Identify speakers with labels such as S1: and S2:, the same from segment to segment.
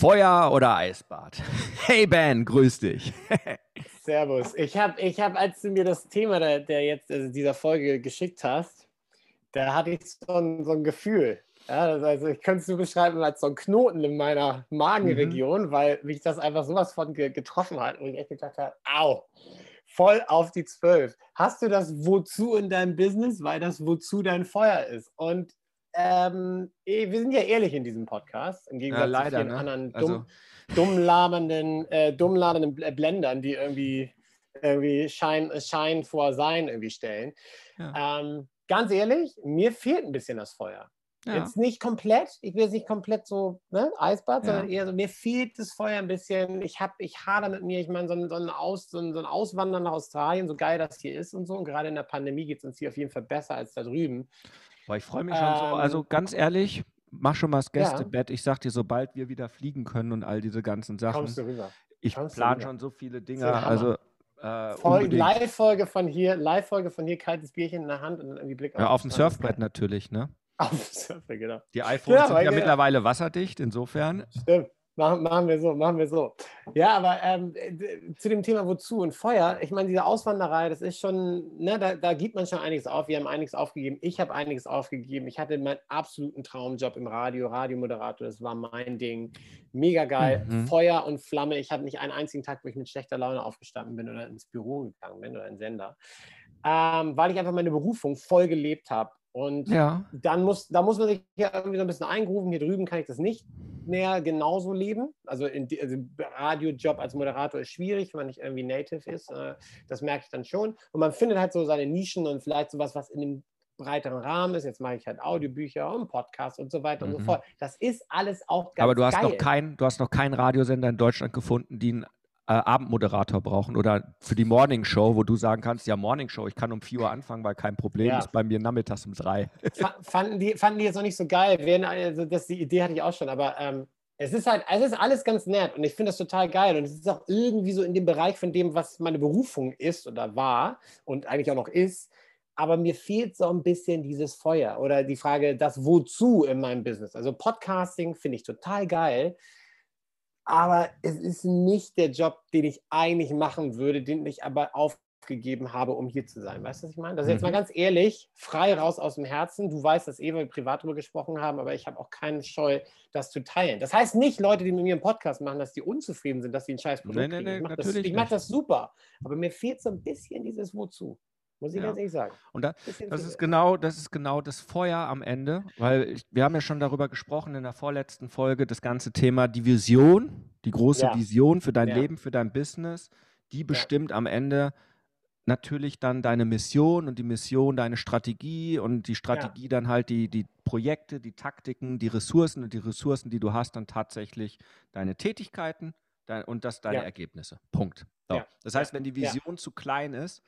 S1: Feuer oder Eisbad? Hey Ben, grüß dich.
S2: Servus. Ich habe, ich hab, als du mir das Thema der, der jetzt also dieser Folge geschickt hast, da hatte ich so ein, so ein Gefühl. Ja, also ich könnte es nur beschreiben als so ein Knoten in meiner Magenregion, mhm. weil mich das einfach sowas von getroffen hat und ich echt gedacht habe, au, voll auf die Zwölf. Hast du das Wozu in deinem Business, weil das Wozu dein Feuer ist? Und ähm, eh, wir sind ja ehrlich in diesem Podcast, im Gegensatz ja, leider, zu vielen ne? anderen dumm, also. dumm labernden, äh, dumm labernden Blendern, die irgendwie, irgendwie Schein, Schein vor Sein irgendwie stellen. Ja. Ähm, ganz ehrlich, mir fehlt ein bisschen das Feuer. Ja. Jetzt nicht komplett, ich will jetzt nicht komplett so ne, Eisbad, sondern eher so, mir fehlt das Feuer ein bisschen. Ich habe, ich hader mit mir, ich meine, so ein, so, Aus, so, ein, so ein Auswandern nach Australien, so geil das hier ist und so. Und gerade in der Pandemie geht es uns hier auf jeden Fall besser als da drüben.
S1: Boah, ich freue mich schon ähm, so. Also ganz ehrlich, mach schon mal das Gästebett. Ja. Ich sag dir, sobald wir wieder fliegen können und all diese ganzen Sachen. Kommst du rüber. Ich plane schon so viele Dinge. Also
S2: äh, Live-Folge von hier, Live-Folge von hier, kaltes Bierchen in der Hand und dann irgendwie Blick
S1: auf, ja, auf dem Surfbrett natürlich, ne?
S2: Auf dem Surfbrett, genau.
S1: Die iPhones ja, sind ja genau. mittlerweile wasserdicht, insofern.
S2: Stimmt. Machen, machen wir so, machen wir so. Ja, aber ähm, zu dem Thema Wozu und Feuer, ich meine, diese Auswanderei, das ist schon, ne, da, da gibt man schon einiges auf. Wir haben einiges aufgegeben. Ich habe einiges aufgegeben. Ich hatte meinen absoluten Traumjob im Radio, Radiomoderator, das war mein Ding. Mega geil. Mhm. Feuer und Flamme. Ich hatte nicht einen einzigen Tag, wo ich mit schlechter Laune aufgestanden bin oder ins Büro gegangen bin oder in Sender. Ähm, weil ich einfach meine Berufung voll gelebt habe. Und ja. dann muss, da muss man sich ja irgendwie so ein bisschen eingrufen. Hier drüben kann ich das nicht mehr genauso leben. Also, in, also Radiojob als Moderator ist schwierig, wenn man nicht irgendwie native ist. Äh, das merke ich dann schon. Und man findet halt so seine Nischen und vielleicht sowas, was in dem breiteren Rahmen ist. Jetzt mache ich halt Audiobücher und Podcasts und so weiter mhm. und so mhm. fort. Das ist alles auch ganz
S1: Aber du hast
S2: geil.
S1: noch kein, du hast noch keinen Radiosender in Deutschland gefunden, die einen äh, Abendmoderator brauchen oder für die Morning Show, wo du sagen kannst, ja, Morning Show, ich kann um 4 Uhr anfangen, weil kein Problem ja. ist bei mir nachmittags um 3.
S2: Fanden die, fanden die jetzt noch nicht so geil. Also das, die Idee hatte ich auch schon, aber ähm, es ist halt, es ist alles ganz nett und ich finde das total geil und es ist auch irgendwie so in dem Bereich von dem, was meine Berufung ist oder war und eigentlich auch noch ist. Aber mir fehlt so ein bisschen dieses Feuer oder die Frage, das Wozu in meinem Business. Also Podcasting finde ich total geil aber es ist nicht der Job, den ich eigentlich machen würde, den ich aber aufgegeben habe, um hier zu sein. Weißt du, was ich meine? Das ist jetzt mal mhm. ganz ehrlich, frei raus aus dem Herzen. Du weißt, dass eh wir privat darüber gesprochen haben, aber ich habe auch keinen Scheu, das zu teilen. Das heißt nicht, Leute, die mit mir einen Podcast machen, dass die unzufrieden sind, dass sie ein scheiß Produkt
S1: nee, nee, nee,
S2: kriegen. Ich
S1: mache
S2: das, mach das super, aber mir fehlt so ein bisschen dieses Wozu. Muss ich ja. ganz ehrlich sagen.
S1: Und da, das, ist genau, das ist genau das Feuer am Ende, weil ich, wir haben ja schon darüber gesprochen in der vorletzten Folge, das ganze Thema die Vision, die große ja. Vision für dein ja. Leben, für dein Business, die bestimmt am Ende natürlich dann deine Mission und die Mission deine Strategie und die Strategie dann halt die, die Projekte, die Taktiken, die Ressourcen und die Ressourcen, die du hast, dann tatsächlich deine Tätigkeiten dein, und das deine Ergebnisse. Punkt. So. Das heißt, wenn die Vision zu klein ist,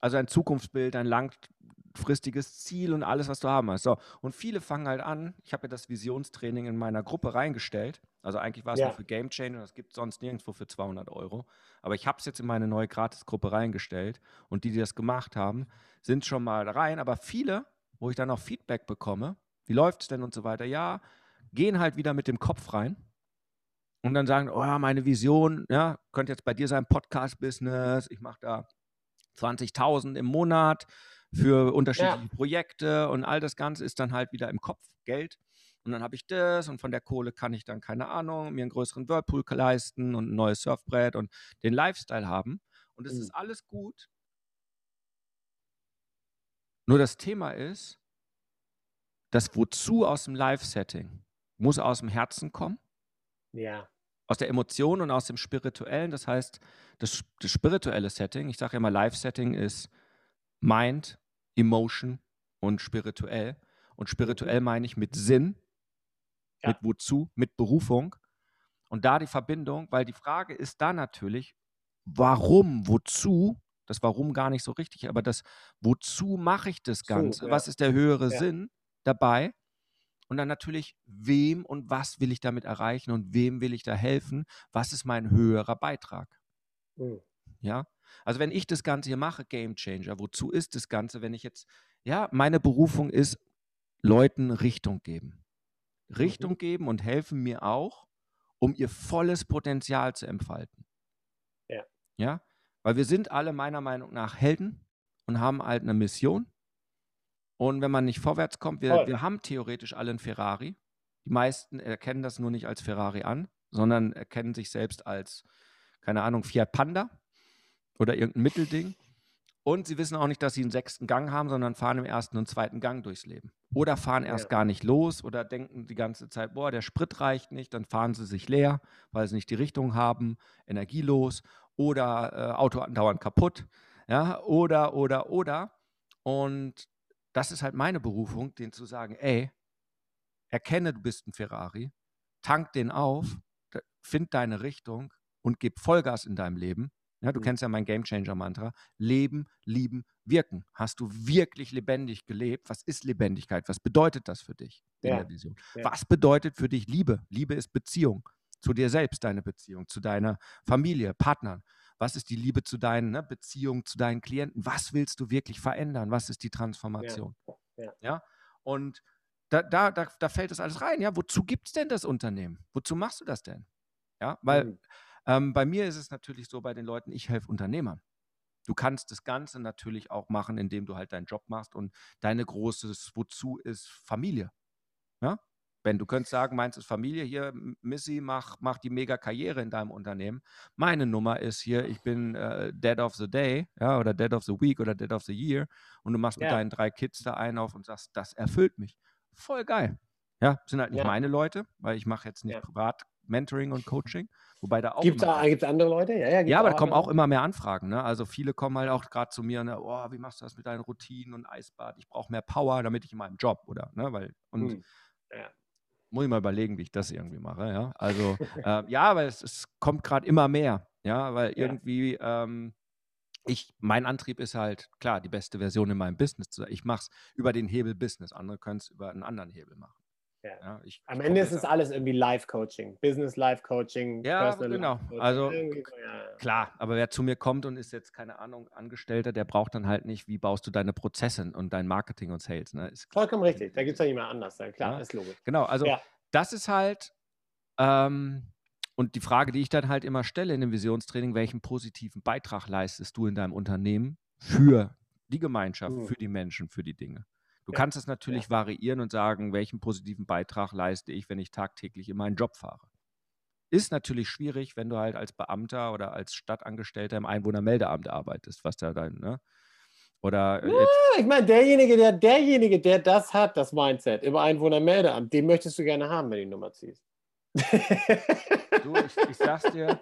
S1: also ein Zukunftsbild, ein langfristiges Ziel und alles, was du haben hast. So. Und viele fangen halt an, ich habe ja das Visionstraining in meiner Gruppe reingestellt. Also eigentlich war es ja. nur für Game Changer, das gibt es sonst nirgendwo für 200 Euro. Aber ich habe es jetzt in meine neue Gratisgruppe reingestellt. Und die, die das gemacht haben, sind schon mal rein. Aber viele, wo ich dann auch Feedback bekomme, wie läuft es denn und so weiter, ja, gehen halt wieder mit dem Kopf rein und dann sagen, oh ja, meine Vision, ja, könnte jetzt bei dir sein, Podcast-Business, ich mache da 20.000 im Monat für unterschiedliche ja. Projekte und all das Ganze ist dann halt wieder im Kopf Geld. Und dann habe ich das und von der Kohle kann ich dann, keine Ahnung, mir einen größeren Whirlpool leisten und ein neues Surfbrett und den Lifestyle haben. Und es mhm. ist alles gut. Nur das Thema ist, das Wozu aus dem Live-Setting muss aus dem Herzen kommen.
S2: Ja
S1: aus der Emotion und aus dem Spirituellen. Das heißt, das, das spirituelle Setting, ich sage ja immer, Live-Setting ist Mind, Emotion und spirituell. Und spirituell meine ich mit Sinn, ja. mit wozu, mit Berufung. Und da die Verbindung, weil die Frage ist da natürlich, warum, wozu, das Warum gar nicht so richtig, aber das Wozu mache ich das Ganze?
S2: So, ja.
S1: Was ist der höhere
S2: Ja.
S1: Sinn dabei? Und dann natürlich, wem und was will ich damit erreichen und wem will ich da helfen? Was ist mein höherer Beitrag?
S2: Hm.
S1: Ja, also wenn ich das Ganze hier mache, Game Changer, wozu ist das Ganze, wenn ich jetzt, ja, meine Berufung ist, Leuten Richtung geben. Richtung geben und helfen mir auch, um ihr volles Potenzial zu entfalten.
S2: Ja.
S1: Ja, weil wir sind alle meiner Meinung nach Helden und haben halt eine Mission. Und wenn man nicht vorwärts kommt, wir,
S2: Voll.
S1: wir haben theoretisch alle einen Ferrari. Die meisten erkennen das nur nicht als Ferrari an, sondern erkennen sich selbst als, keine Ahnung, Fiat Panda oder irgendein Mittelding. Und sie wissen auch nicht, dass sie einen sechsten Gang haben, sondern fahren im ersten und zweiten Gang durchs Leben. Oder fahren erst
S2: Ja.
S1: gar nicht los oder denken die ganze Zeit, boah, der Sprit reicht nicht, dann fahren sie sich leer, weil sie nicht die Richtung haben, energielos oder äh, Auto andauernd kaputt. Ja, oder, oder, oder. Und das ist halt meine Berufung, denen zu sagen, ey, erkenne, du bist ein Ferrari, tank den auf, find deine Richtung und gib Vollgas in deinem Leben. Ja, du
S2: Mhm.
S1: kennst ja mein Game Changer Mantra. Leben, lieben, wirken. Hast du wirklich lebendig gelebt? Was ist Lebendigkeit? Was bedeutet das für dich in
S2: Ja.
S1: der Vision?
S2: Ja.
S1: Was bedeutet für dich Liebe? Liebe ist Beziehung. Zu dir selbst deine Beziehung, zu deiner Familie, Partnern. Was ist die Liebe zu deinen ne, Beziehungen, zu deinen Klienten? Was willst du wirklich verändern? Was ist die Transformation?
S2: Ja.
S1: Und da, da, da, da fällt das alles rein. Ja, wozu gibt es denn das Unternehmen? Wozu machst du das denn? Ja, weil
S2: Hm.
S1: ähm, bei mir ist es natürlich so, bei den Leuten, ich helfe Unternehmern. Du kannst das Ganze natürlich auch machen, indem du halt deinen Job machst und deine großes Wozu ist Familie. Ja? Ben, du könntest sagen, meins ist Familie, hier, Missy, mach, mach die mega Karriere in deinem Unternehmen. Meine Nummer ist hier, ich bin äh, Dead of the Day, ja, oder Dead of the Week oder Dead of the Year und du machst mit
S2: Ja.
S1: deinen drei Kids da einen auf und sagst, das erfüllt mich. Voll geil. Ja, sind halt nicht
S2: Ja.
S1: meine Leute, weil ich mache jetzt nicht
S2: Ja.
S1: privat Mentoring und Coaching, wobei da auch
S2: Gibt es gibt's andere Leute? Ja, ja, gibt's
S1: ja, aber da kommen auch immer mehr Anfragen. Ne? Also viele kommen halt auch gerade zu mir, ne, oh, wie machst du das mit deinen Routinen und Eisbad? Ich brauche mehr Power, damit ich in meinem Job, oder? Ne? Weil, und
S2: Hm. Ja.
S1: Muss ich mal überlegen, wie ich das irgendwie mache. Ja, also äh, ja, aber es, es kommt gerade immer mehr. Ja, weil
S2: Ja.
S1: irgendwie ähm, ich, mein Antrieb ist halt, klar, die beste Version in meinem Business zu sein. Ich mache es über den Hebel Business. Andere können es über einen anderen Hebel machen.
S2: Ja.
S1: ich,
S2: Am
S1: ich
S2: Ende ist es alles irgendwie Live-Coaching, Business-Live-Coaching,
S1: Ja,
S2: Personal
S1: genau.
S2: Life-Coaching,
S1: Also,
S2: ja, ja.
S1: Klar, aber wer zu mir kommt und ist jetzt, keine Ahnung, Angestellter, der braucht dann halt nicht, wie baust du deine Prozesse und dein Marketing und Sales. Ne?
S2: Vollkommen richtig. Da gibt es ja niemand anders. Ja, klar,
S1: Ja.
S2: ist logisch.
S1: Genau, also
S2: Ja.
S1: das ist halt, ähm, und die Frage, die ich dann halt immer stelle in dem Visionstraining, welchen positiven Beitrag leistest du in deinem Unternehmen für die Gemeinschaft,
S2: Mhm.
S1: für die Menschen, für die Dinge? Du
S2: Ja,
S1: kannst es natürlich variieren und sagen, welchen positiven Beitrag leiste ich, wenn ich tagtäglich in meinen Job fahre. Ist natürlich schwierig, wenn du halt als Beamter oder als Stadtangestellter im Einwohnermeldeamt arbeitest, was da dann, ne? Oder äh,
S2: Ja, ich meine, derjenige, der, derjenige, der das hat, das Mindset über Einwohnermeldeamt, den möchtest du gerne haben, wenn du die Nummer ziehst.
S1: du, ich, ich sag's dir,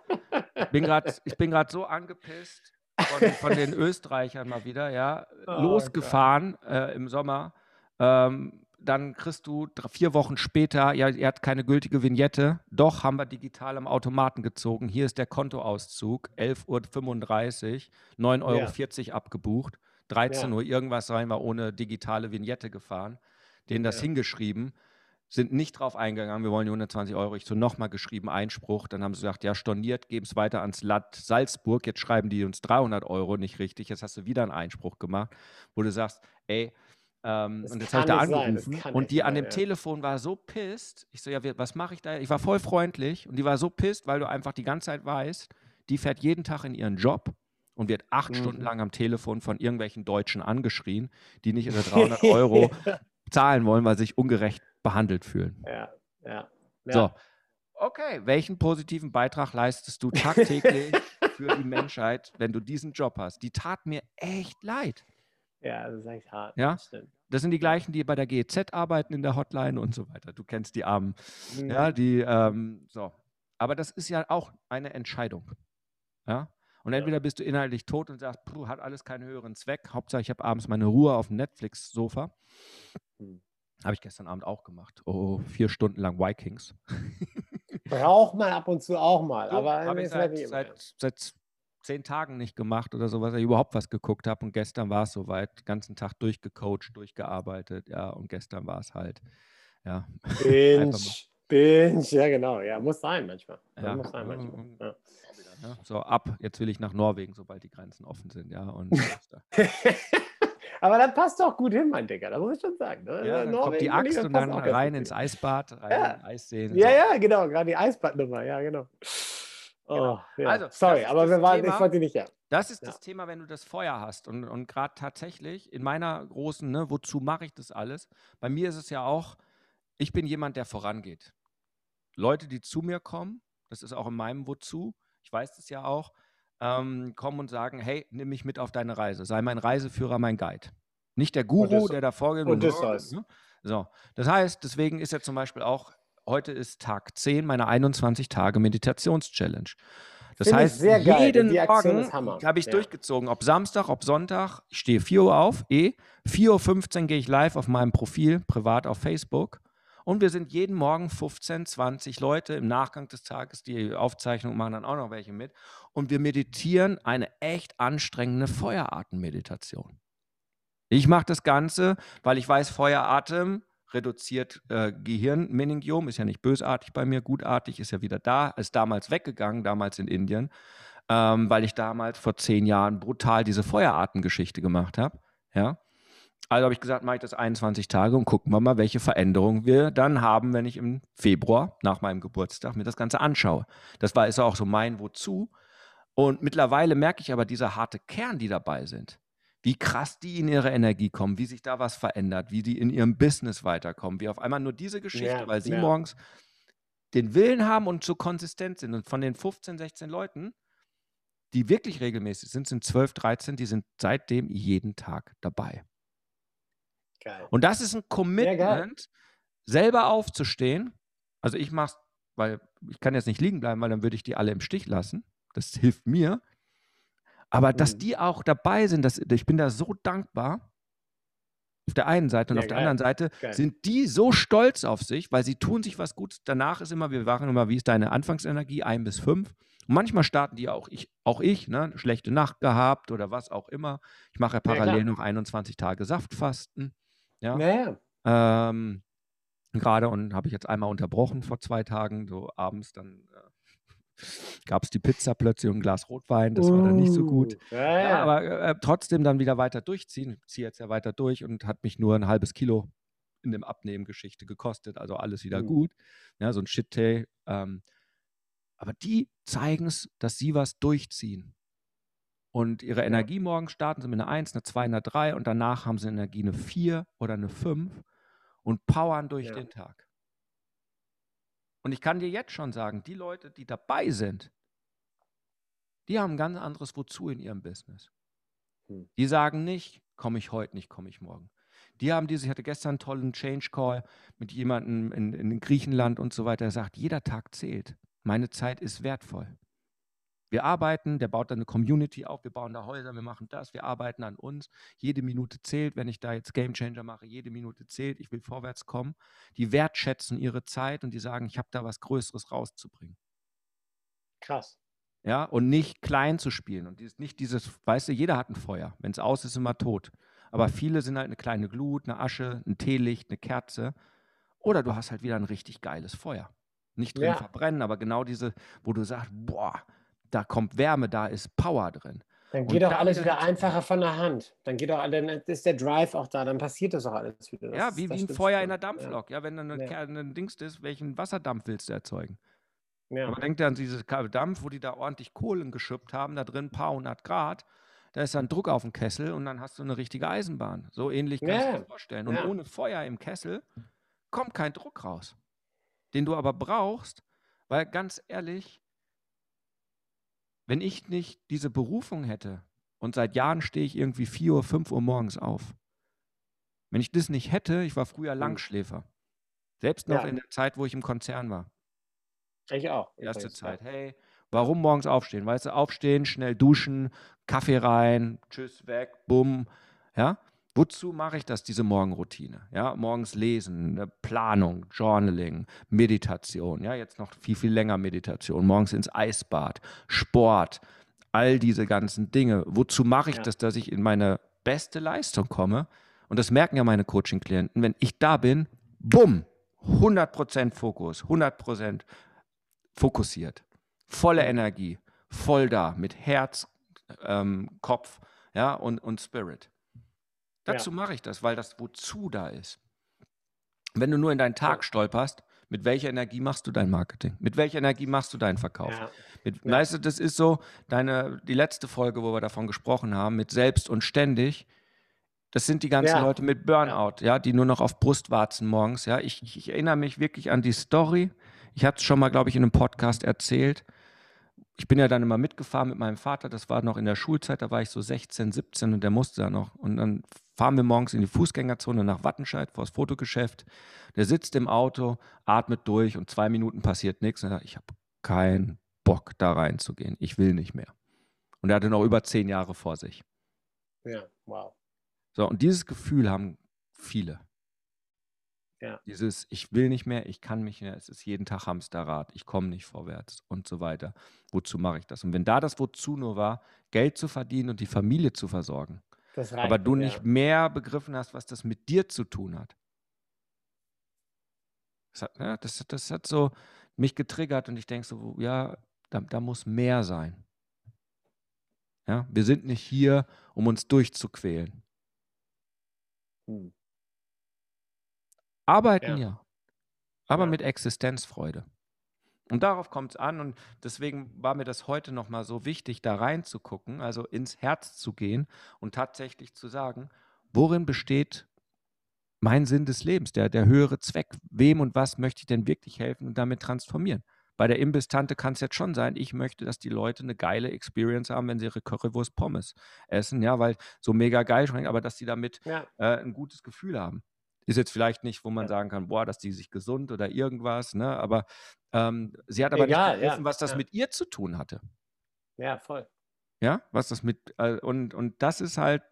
S1: bin grad, ich bin gerade so angepisst von, von den Österreichern mal wieder, ja,
S2: Oh
S1: losgefahren äh, im Sommer. Ähm, dann kriegst du drei, vier Wochen später, ja, ihr habt keine gültige Vignette. Doch, haben wir digital am Automaten gezogen. Hier ist der Kontoauszug, 11.35 Uhr, 9,40 Euro abgebucht. 13
S2: Ja.
S1: Uhr irgendwas seien wir ohne digitale Vignette gefahren. Denen das
S2: Ja.
S1: hingeschrieben, sind nicht drauf eingegangen, wir wollen die 120 Euro. Ich so nochmal geschrieben, Einspruch. Dann haben sie gesagt, ja, storniert, geben es weiter ans Land Salzburg. Jetzt schreiben die uns 300 Euro nicht richtig. Jetzt hast du wieder einen Einspruch gemacht, wo du sagst, ey, ähm, und jetzt habe ich da angerufen und die an dem
S2: ja.
S1: Telefon war so pisst. Ich so, ja, was mache ich da? Ich war voll freundlich und die war so pisst, weil du einfach die ganze Zeit weißt, die fährt jeden Tag in ihren Job und wird acht
S2: Mhm.
S1: Stunden lang am Telefon von irgendwelchen Deutschen angeschrien, die nicht ihre 300 Euro zahlen wollen, weil sie sich ungerecht behandelt fühlen.
S2: ja, ja. ja.
S1: So, okay, welchen positiven Beitrag leistest du tagtäglich für die Menschheit, wenn du diesen Job hast? Die tat mir echt leid.
S2: Ja, das ist echt hart.
S1: Ja?
S2: Das stimmt.
S1: Das sind die gleichen, die bei der GEZ arbeiten in der Hotline und so weiter. Du kennst die Armen.
S2: Mhm.
S1: Ja, die, ähm, so. Aber das ist ja auch eine Entscheidung. Ja. Und entweder bist du inhaltlich tot und sagst, hat alles keinen höheren Zweck. Hauptsache, ich habe abends meine Ruhe auf dem Netflix-Sofa. Habe ich gestern Abend auch gemacht. Oh, vier Stunden lang Vikings.
S2: Braucht man ab und zu auch mal. So, aber
S1: habe ich seit, seit, seit zehn Tagen nicht gemacht oder so, was ich überhaupt was geguckt habe. Und gestern war es soweit, den ganzen Tag durchgecoacht, durchgearbeitet, ja, und gestern war es halt, ja.
S2: Binge, binge, ja genau, ja, muss sein manchmal. Ja, muss sein manchmal. Ja.
S1: Ja, so ab, jetzt will ich nach Norwegen, sobald die Grenzen offen sind, ja. Und
S2: Aber das passt doch gut hin, mein Digga, das muss ich schon sagen.
S1: Ne? Ja, dann kommt die Axt und dann rein ins Eisbad, rein
S2: ja.
S1: in Eisseen.
S2: Ja, so. ja, genau, gerade die Eisbadnummer, ja, genau.
S1: Genau. Oh, ja. Also,
S2: sorry, aber wir waren, Thema, ich wollte nicht, ja.
S1: Das ist ja. das Thema, wenn du das Feuer hast. Und, und gerade tatsächlich in meiner großen, ne, wozu mache ich das alles? Bei mir ist es ja auch, ich bin jemand, der vorangeht. Leute, die zu mir kommen, das ist auch in meinem Wozu, ich weiß das ja auch, ähm, kommen und sagen, hey, nimm mich mit auf deine Reise, sei mein Reiseführer, mein Guide. Nicht der Guru, das, der da vorgeht.
S2: Und, und das heißt.
S1: Ne? So, das heißt, deswegen ist ja zum Beispiel auch heute ist Tag 10 meiner 21 Tage Meditations-Challenge. Das Find heißt, jeden Morgen habe ich ja. durchgezogen, ob Samstag, ob Sonntag. Ich stehe 4 Uhr auf, eh. 4.15 Uhr gehe ich live auf meinem Profil, privat auf Facebook. Und wir sind jeden Morgen 15, 20 Leute im Nachgang des Tages. Die Aufzeichnung machen dann auch noch welche mit. Und wir meditieren eine echt anstrengende Feueratemeditation. Ich mache das Ganze, weil ich weiß, Feueratem reduziert äh, Gehirnmeningiom, ist ja nicht bösartig bei mir, gutartig, ist ja wieder da, ist damals weggegangen, damals in Indien, ähm, weil ich damals vor zehn Jahren brutal diese Feuerartengeschichte gemacht habe. Ja. Also habe ich gesagt, mache ich das 21 Tage und gucken wir mal, welche Veränderungen wir dann haben, wenn ich im Februar nach meinem Geburtstag mir das Ganze anschaue. Das war ist auch so mein Wozu. Und mittlerweile merke ich aber diese harte Kern, die dabei sind wie krass die in ihre Energie kommen, wie sich da was verändert, wie die in ihrem Business weiterkommen, wie auf einmal nur diese Geschichte, ja, weil sie ja. morgens den Willen haben und so konsistent sind. Und von den 15, 16 Leuten, die wirklich regelmäßig sind, sind 12, 13, die sind seitdem jeden Tag dabei. Geil. Und das ist ein Commitment, selber aufzustehen. Also ich mache es, weil ich kann jetzt nicht liegen bleiben, weil dann würde ich die alle im Stich lassen. Das hilft mir. Aber dass mhm. die auch dabei sind, das, ich bin da so dankbar. Auf der einen Seite und ja, auf geil. der anderen Seite geil. sind die so stolz auf sich, weil sie tun sich was Gutes. Danach ist immer, wir waren immer, wie ist deine Anfangsenergie? Ein bis fünf. Und manchmal starten die auch ich, auch ich, ne, schlechte Nacht gehabt oder was auch immer. Ich mache ja parallel ja, noch 21 Tage Saftfasten. Ja.
S2: Naja.
S1: Ähm, Gerade und habe ich jetzt einmal unterbrochen vor zwei Tagen, so abends dann äh, gab es die Pizza plötzlich und ein Glas Rotwein. Das war dann nicht so gut.
S2: Uh, ja, ja.
S1: aber äh, trotzdem dann wieder weiter durchziehen. Ich ziehe jetzt ja weiter durch und hat mich nur ein halbes Kilo in dem Abnehmen-Geschichte gekostet. Also alles wieder mhm. gut. Ja, so ein Shit-Tay. Ähm, aber die zeigen es, dass sie was durchziehen. Und ihre Energie morgen starten sie mit einer 1, einer 2, einer 3 und danach haben sie Energie eine 4 oder eine 5 und powern durch ja. den Tag. Und ich kann dir jetzt schon sagen, die Leute, die dabei sind, die haben ein ganz anderes Wozu in ihrem Business. Hm. Die sagen nicht, komme ich heute nicht, komme ich morgen. Die haben diese, ich hatte gestern einen tollen Change Call mit jemandem in, in Griechenland und so weiter, der sagt, jeder Tag zählt. Meine Zeit ist wertvoll. Wir arbeiten, der baut dann eine Community auf, wir bauen da Häuser, wir machen das, wir arbeiten an uns. Jede Minute zählt, wenn ich da jetzt Game Changer mache, jede Minute zählt, ich will vorwärts kommen. Die wertschätzen ihre Zeit und die sagen, ich habe da was Größeres rauszubringen.
S2: Krass.
S1: Ja, und nicht klein zu spielen. Und nicht dieses, weißt du, jeder hat ein Feuer. Wenn es aus ist, immer tot. Aber viele sind halt eine kleine Glut, eine Asche, ein Teelicht, eine Kerze. Oder du hast halt wieder ein richtig geiles Feuer. Nicht drin ja. verbrennen, aber genau diese, wo du sagst, boah, da kommt Wärme, da ist Power drin.
S2: Dann geht doch alles wieder einfacher von der Hand. Dann geht auch, dann ist der Drive auch da, dann passiert das auch alles wieder. Das,
S1: ja, wie, wie ein Feuer in der Dampflok. Ja, ja wenn dann eine, ja. ein Dings ist, welchen Wasserdampf willst du erzeugen? Ja. Aber denkt an dieses Dampf, wo die da ordentlich Kohlen geschüppt haben, da drin ein paar hundert Grad. Da ist dann Druck auf dem Kessel und dann hast du eine richtige Eisenbahn. So ähnlich kannst ja. du dir vorstellen. Und ohne Feuer im Kessel kommt kein Druck raus. Den du aber brauchst, weil ganz ehrlich, wenn ich nicht diese Berufung hätte und seit Jahren stehe ich irgendwie 4 Uhr, 5 Uhr morgens auf, wenn ich das nicht hätte, ich war früher hm. Langschläfer. Selbst noch ja. in der Zeit, wo ich im Konzern war.
S2: Ich auch.
S1: Erste ich Zeit. Hey, warum morgens aufstehen? Weißt du, aufstehen, schnell duschen, Kaffee rein, tschüss, weg, bumm. Ja, Wozu mache ich das, diese Morgenroutine? Ja, morgens lesen, ne, Planung, Journaling, Meditation, ja, jetzt noch viel, viel länger Meditation, morgens ins Eisbad, Sport, all diese ganzen Dinge. Wozu mache ich ja. das, dass ich in meine beste Leistung komme? Und das merken ja meine Coaching-Klienten. Wenn ich da bin, bumm, 100% Fokus, 100% fokussiert, volle Energie, voll da, mit Herz, ähm, Kopf ja, und, und Spirit. Dazu ja. mache ich das, weil das wozu da ist. Wenn du nur in deinen Tag stolperst, mit welcher Energie machst du dein Marketing? Mit welcher Energie machst du deinen Verkauf? Ja. Mit, ja. Weißt du, das ist so, deine, die letzte Folge, wo wir davon gesprochen haben, mit selbst und ständig. Das sind die ganzen ja. Leute mit Burnout, ja, die nur noch auf Brustwarzen morgens, ja. Ich, ich, ich erinnere mich wirklich an die Story. Ich hatte es schon mal, glaube ich, in einem Podcast erzählt ich bin ja dann immer mitgefahren mit meinem Vater, das war noch in der Schulzeit, da war ich so 16, 17 und der musste da noch. Und dann fahren wir morgens in die Fußgängerzone nach Wattenscheid vor das Fotogeschäft. Der sitzt im Auto, atmet durch und zwei Minuten passiert nichts. Und er sagt, ich habe keinen Bock, da reinzugehen. Ich will nicht mehr. Und er hatte noch über zehn Jahre vor sich.
S2: Ja, wow.
S1: So, und dieses Gefühl haben viele.
S2: Ja.
S1: Dieses, ich will nicht mehr, ich kann mich mehr, es ist jeden Tag Hamsterrad, ich komme nicht vorwärts und so weiter. Wozu mache ich das? Und wenn da das Wozu nur war, Geld zu verdienen und die Familie zu versorgen, reicht, aber du nicht ja. mehr begriffen hast, was das mit dir zu tun hat. Das hat, ja, das, das hat so mich getriggert und ich denke so, ja, da, da muss mehr sein. Ja, wir sind nicht hier, um uns durchzuquälen. Hm. Arbeiten ja. ja. Aber ja. mit Existenzfreude. Und darauf kommt es an und deswegen war mir das heute nochmal so wichtig, da reinzugucken, also ins Herz zu gehen und tatsächlich zu sagen, worin besteht mein Sinn des Lebens, der, der höhere Zweck, wem und was möchte ich denn wirklich helfen und damit transformieren. Bei der Imbistante kann es jetzt schon sein, ich möchte, dass die Leute eine geile Experience haben, wenn sie ihre Currywurst Pommes essen, ja, weil so mega geil schmeckt, aber dass sie damit ja. äh, ein gutes Gefühl haben. Ist jetzt vielleicht nicht, wo man sagen kann, boah, dass die sich gesund oder irgendwas, ne? Aber ähm, sie hat aber Egal, nicht begriffen, ja, was das ja. mit ihr zu tun hatte.
S2: Ja, voll.
S1: Ja, was das mit, äh, und, und das ist halt,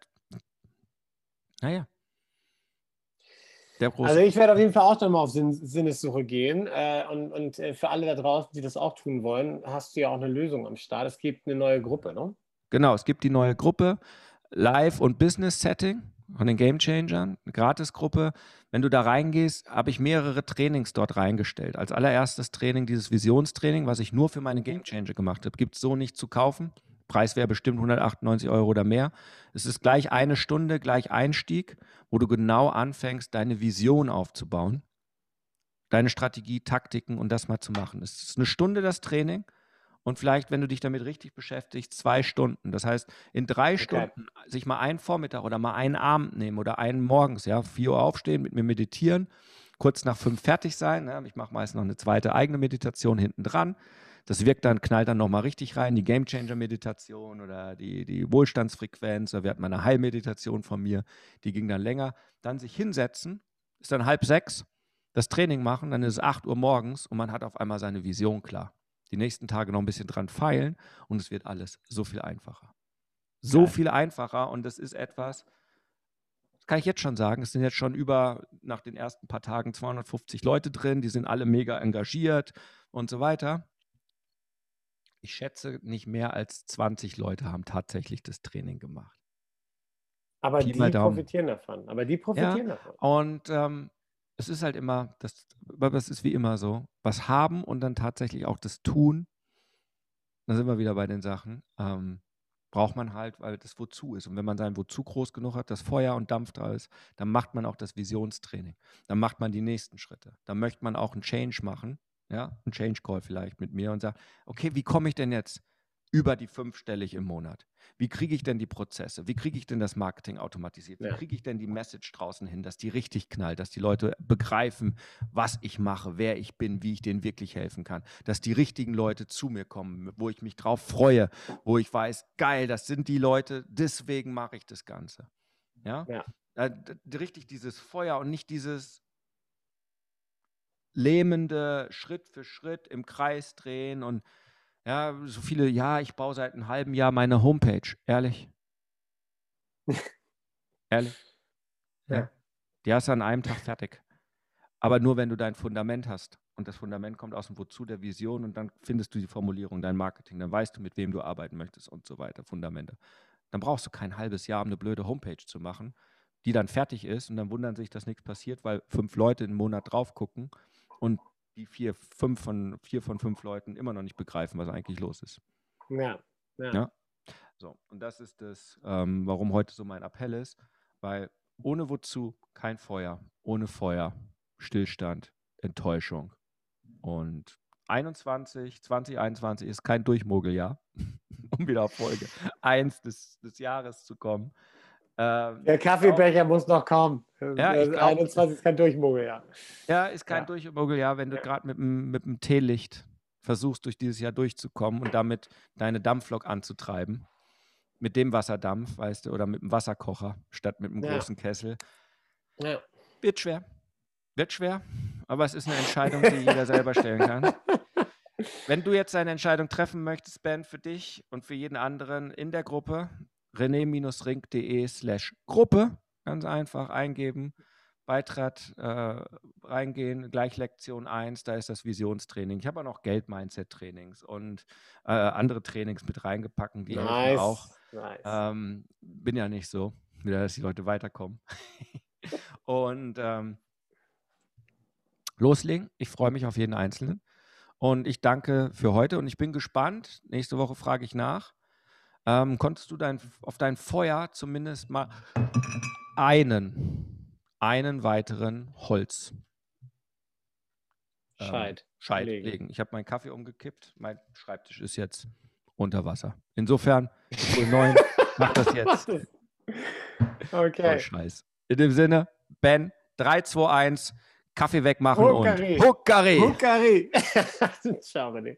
S1: naja.
S2: Also ich werde auf jeden Fall auch dann mal auf Sinn, Sinnessuche gehen. Äh, und und äh, für alle da draußen, die das auch tun wollen, hast du ja auch eine Lösung am Start. Es gibt eine neue Gruppe, ne?
S1: Genau, es gibt die neue Gruppe Live- und Business-Setting von den Game Changern, eine Gratisgruppe. Wenn du da reingehst, habe ich mehrere Trainings dort reingestellt. Als allererstes Training dieses Visionstraining, was ich nur für meine Game Changer gemacht habe, gibt es so nicht zu kaufen. Preis wäre bestimmt 198 Euro oder mehr. Es ist gleich eine Stunde, gleich Einstieg, wo du genau anfängst, deine Vision aufzubauen, deine Strategie, Taktiken und das mal zu machen. Es ist eine Stunde das Training und vielleicht, wenn du dich damit richtig beschäftigst, zwei Stunden. Das heißt, in drei okay. Stunden sich mal einen Vormittag oder mal einen Abend nehmen oder einen morgens, ja, vier Uhr aufstehen, mit mir meditieren, kurz nach fünf fertig sein. Ja, ich mache meist noch eine zweite eigene Meditation hinten dran. Das wirkt dann, knallt dann nochmal richtig rein, die Game Changer Meditation oder die, die Wohlstandsfrequenz. Oder wir hatten mal eine Heilmeditation von mir, die ging dann länger. Dann sich hinsetzen, ist dann halb sechs, das Training machen, dann ist es acht Uhr morgens und man hat auf einmal seine Vision klar die nächsten Tage noch ein bisschen dran feilen und es wird alles so viel einfacher. So Geil. viel einfacher und das ist etwas, das kann ich jetzt schon sagen, es sind jetzt schon über, nach den ersten paar Tagen 250 Leute drin, die sind alle mega engagiert und so weiter. Ich schätze, nicht mehr als 20 Leute haben tatsächlich das Training gemacht.
S2: Aber Pi die profitieren davon. Aber die profitieren
S1: ja,
S2: davon.
S1: Und ähm, es ist halt immer, das, das ist wie immer so, was haben und dann tatsächlich auch das tun, da sind wir wieder bei den Sachen, ähm, braucht man halt, weil das Wozu ist. Und wenn man sein Wozu groß genug hat, das Feuer und Dampf da ist, dann macht man auch das Visionstraining. Dann macht man die nächsten Schritte. Dann möchte man auch einen Change machen, ja, einen Change Call vielleicht mit mir und sagt, okay, wie komme ich denn jetzt über die fünfstellig im Monat? Wie kriege ich denn die Prozesse? Wie kriege ich denn das Marketing automatisiert? Wie kriege ich denn die Message draußen hin, dass die richtig knallt, dass die Leute begreifen, was ich mache, wer ich bin, wie ich denen wirklich helfen kann, dass die richtigen Leute zu mir kommen, wo ich mich drauf freue, wo ich weiß, geil, das sind die Leute, deswegen mache ich das Ganze. Ja? ja. Äh, richtig dieses Feuer und nicht dieses lähmende Schritt für Schritt im Kreis drehen und ja, so viele, ja, ich baue seit einem halben Jahr meine Homepage. Ehrlich? Ehrlich? Ja. Die hast du an einem Tag fertig. Aber nur, wenn du dein Fundament hast. Und das Fundament kommt aus dem Wozu der Vision und dann findest du die Formulierung, dein Marketing, dann weißt du, mit wem du arbeiten möchtest und so weiter, Fundamente. Dann brauchst du kein halbes Jahr, um eine blöde Homepage zu machen, die dann fertig ist und dann wundern sich, dass nichts passiert, weil fünf Leute einen Monat drauf gucken und die vier, fünf von, vier von fünf Leuten immer noch nicht begreifen, was eigentlich los ist.
S2: Ja. ja.
S1: ja? So, und das ist das, ähm, warum heute so mein Appell ist, weil ohne wozu kein Feuer, ohne Feuer Stillstand, Enttäuschung. Und 21, 2021 ist kein Durchmogeljahr, um wieder auf Folge 1 des, des Jahres zu kommen.
S2: Ähm, Der Kaffeebecher muss noch kommen.
S1: Ja, ich glaub,
S2: 21 ist kein Durchmogeljahr.
S1: Ja, ist kein ja. Durchmogeljahr, wenn du ja. gerade mit, mit dem Teelicht versuchst, durch dieses Jahr durchzukommen und damit deine Dampflok anzutreiben. Mit dem Wasserdampf, weißt du, oder mit dem Wasserkocher statt mit einem ja. großen Kessel. Ja. Wird schwer. Wird schwer, aber es ist eine Entscheidung, die jeder selber stellen kann. Wenn du jetzt eine Entscheidung treffen möchtest, Ben, für dich und für jeden anderen in der Gruppe, rené-ring.de slash Gruppe, ganz einfach eingeben, Beitrag äh, reingehen, gleich Lektion 1, da ist das Visionstraining. Ich habe auch noch Geld-Mindset-Trainings und äh, andere Trainings mit reingepackt, die nice. auch. Nice. Ähm, bin ja nicht so, dass die Leute weiterkommen. und ähm, loslegen. Ich freue mich auf jeden Einzelnen. Und ich danke für heute und ich bin gespannt. Nächste Woche frage ich nach. Ähm, konntest du dein, auf dein Feuer zumindest mal einen, einen weiteren Holz
S2: ähm, Scheit,
S1: Scheit legen. legen. Ich habe meinen Kaffee umgekippt. Mein Schreibtisch ist jetzt unter Wasser. Insofern, 9, mach das jetzt.
S2: okay.
S1: Oh, Scheiß. In dem Sinne, Ben, 3, 2, 1. Kaffee wegmachen Huckari. und Huckari.
S2: Huckari. Ciao, René.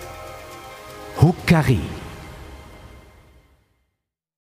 S3: Huckari